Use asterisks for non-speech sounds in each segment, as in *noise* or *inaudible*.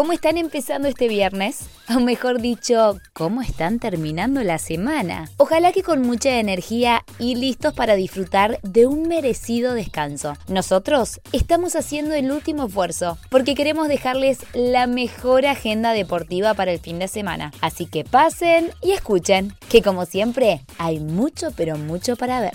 ¿Cómo están empezando este viernes? O mejor dicho, ¿cómo están terminando la semana? Ojalá que con mucha energía y listos para disfrutar de un merecido descanso. Nosotros estamos haciendo el último esfuerzo porque queremos dejarles la mejor agenda deportiva para el fin de semana. Así que pasen y escuchen, que como siempre hay mucho pero mucho para ver.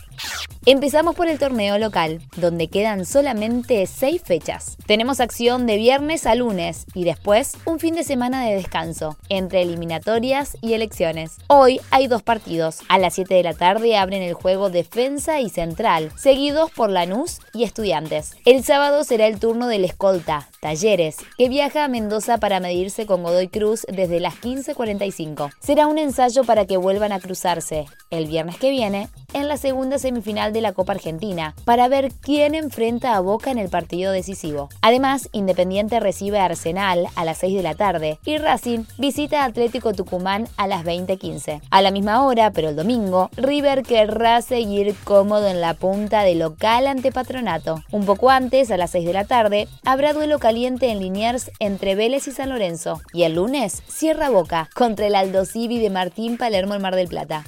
Empezamos por el torneo local, donde quedan solamente seis fechas. Tenemos acción de viernes a lunes y después un fin de semana de descanso, entre eliminatorias y elecciones. Hoy hay dos partidos. A las 7 de la tarde abren el juego Defensa y Central, seguidos por Lanús y Estudiantes. El sábado será el turno del escolta, Talleres, que viaja a Mendoza para medirse con Godoy Cruz desde las 15.45. Será un ensayo para que vuelvan a cruzarse el viernes que viene en la segunda semifinal de la Copa Argentina para ver quién enfrenta a Boca en el partido decisivo. Además, Independiente recibe a Arsenal a las 6 de la tarde y Racing visita a Atlético Tucumán a las 20:15. A la misma hora, pero el domingo, River querrá seguir cómodo en la punta de local ante Patronato. Un poco antes, a las 6 de la tarde, habrá duelo caliente en Liniers entre Vélez y San Lorenzo. Y el lunes, cierra Boca contra el Aldo Civi de Martín Palermo en Mar del Plata.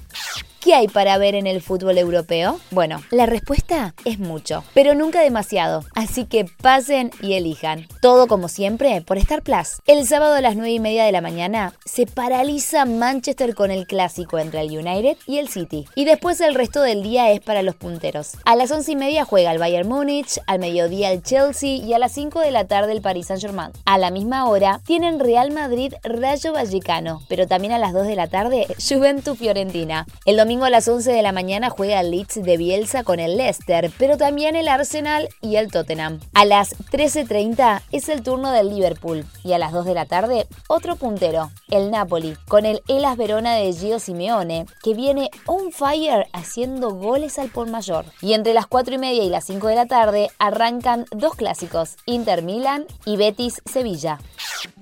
¿Qué hay para ver en el fútbol europeo? Bueno, la respuesta es mucho, pero nunca demasiado. Así que pasen y elijan. Todo como siempre por Star Plus. El sábado a las 9 y media de la mañana se paraliza Manchester con el clásico entre el United y el City. Y después el resto del día es para los punteros. A las 11 y media juega el Bayern Múnich, al mediodía el Chelsea y a las 5 de la tarde el Paris Saint Germain. A la misma hora tienen Real Madrid Rayo Vallecano, pero también a las 2 de la tarde *laughs* Juventus Fiorentina. El domingo a las 11 de la mañana juega el Leeds de Bielsa con el Leicester, pero también el Arsenal y el Tottenham. A las 13.30 es el turno del Liverpool y a las 2 de la tarde otro puntero, el Napoli, con el Elas Verona de Gio Simeone, que viene on fire haciendo goles al por mayor. Y entre las 4 y media y las 5 de la tarde arrancan dos clásicos, Inter Milan y Betis Sevilla.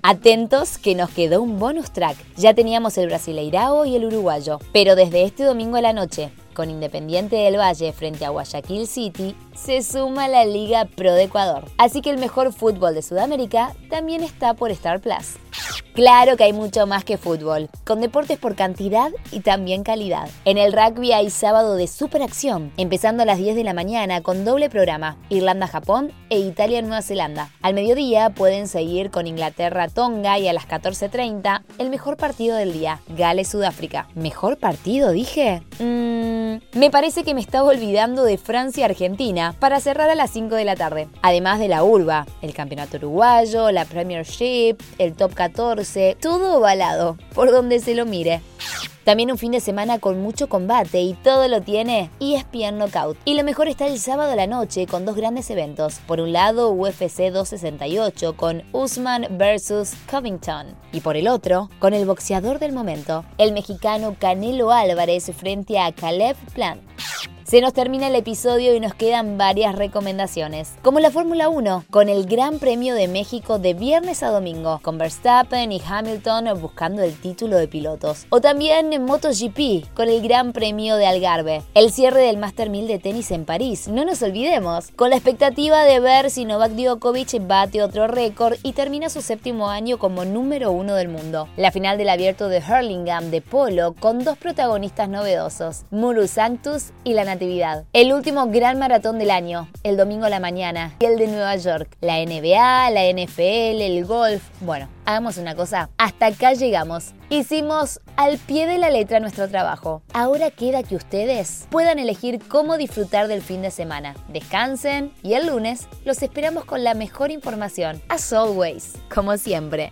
Atentos que nos quedó un bonus track. Ya teníamos el Brasileirao y el uruguayo, pero desde este domingo a la noche, con Independiente del Valle frente a Guayaquil City, se suma la Liga Pro de Ecuador. Así que el mejor fútbol de Sudamérica también está por Star Plus. Claro que hay mucho más que fútbol, con deportes por cantidad y también calidad. En el rugby hay sábado de superacción, empezando a las 10 de la mañana con doble programa, Irlanda-Japón e Italia-Nueva Zelanda. Al mediodía pueden seguir con Inglaterra-Tonga y a las 14.30 el mejor partido del día, Gales-Sudáfrica. ¿Mejor partido, dije? Mmm, me parece que me estaba olvidando de Francia-Argentina para cerrar a las 5 de la tarde. Además de la urba, el campeonato uruguayo, la Premiership, el Top 14, todo ovalado, por donde se lo mire. También un fin de semana con mucho combate y todo lo tiene ESPN Knockout. Y lo mejor está el sábado a la noche con dos grandes eventos. Por un lado, UFC 268 con Usman vs Covington. Y por el otro, con el boxeador del momento, el mexicano Canelo Álvarez frente a Caleb Plant. Se nos termina el episodio y nos quedan varias recomendaciones, como la Fórmula 1, con el Gran Premio de México de viernes a domingo, con Verstappen y Hamilton buscando el título de pilotos. O también en MotoGP, con el Gran Premio de Algarve. El cierre del Master 1000 de tenis en París, no nos olvidemos, con la expectativa de ver si Novak Djokovic bate otro récord y termina su séptimo año como número uno del mundo. La final del abierto de Hurlingham de polo, con dos protagonistas novedosos, Muru Sanctus y la el último gran maratón del año, el domingo a la mañana, y el de Nueva York. La NBA, la NFL, el golf. Bueno, hagamos una cosa. Hasta acá llegamos. Hicimos al pie de la letra nuestro trabajo. Ahora queda que ustedes puedan elegir cómo disfrutar del fin de semana. Descansen y el lunes los esperamos con la mejor información. As always, como siempre.